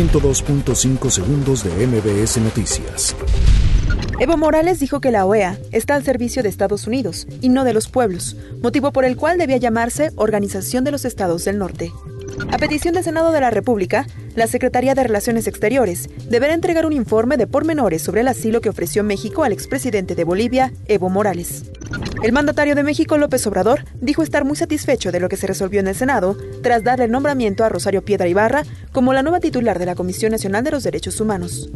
102.5 segundos de MBS Noticias. Evo Morales dijo que la OEA está al servicio de Estados Unidos y no de los pueblos, motivo por el cual debía llamarse Organización de los Estados del Norte. A petición del Senado de la República, la Secretaría de Relaciones Exteriores deberá entregar un informe de pormenores sobre el asilo que ofreció México al expresidente de Bolivia, Evo Morales. El mandatario de México, López Obrador, dijo estar muy satisfecho de lo que se resolvió en el Senado tras darle el nombramiento a Rosario Piedra Ibarra como la nueva titular de la Comisión Nacional de los Derechos Humanos.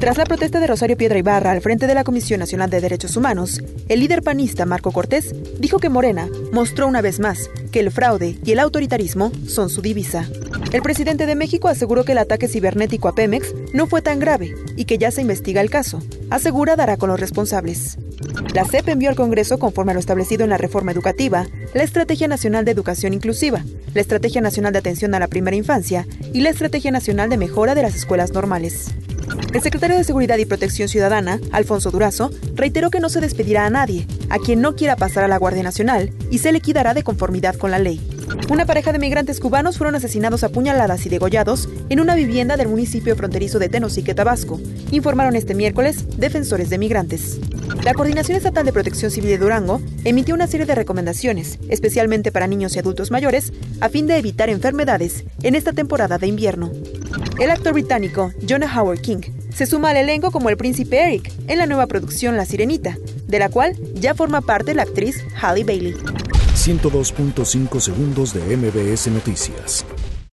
Tras la protesta de Rosario Piedra Ibarra al frente de la Comisión Nacional de Derechos Humanos, el líder panista Marco Cortés dijo que Morena mostró una vez más que el fraude y el autoritarismo son su divisa. El presidente de México aseguró que el ataque cibernético a Pemex no fue tan grave y que ya se investiga el caso. Asegura dará con los responsables. La CEP envió al Congreso, conforme a lo establecido en la reforma educativa, la Estrategia Nacional de Educación Inclusiva, la Estrategia Nacional de Atención a la Primera Infancia y la Estrategia Nacional de Mejora de las Escuelas Normales. El secretario de Seguridad y Protección Ciudadana, Alfonso Durazo, reiteró que no se despedirá a nadie, a quien no quiera pasar a la Guardia Nacional, y se liquidará de conformidad con la ley. Una pareja de migrantes cubanos fueron asesinados a puñaladas y degollados en una vivienda del municipio fronterizo de Tenosique, Tabasco, informaron este miércoles defensores de migrantes. La Coordinación Estatal de Protección Civil de Durango emitió una serie de recomendaciones, especialmente para niños y adultos mayores, a fin de evitar enfermedades en esta temporada de invierno. El actor británico Jonah Howard King se suma al elenco como el príncipe Eric en la nueva producción La Sirenita, de la cual ya forma parte la actriz Halle Bailey. 102.5 segundos de MBS Noticias.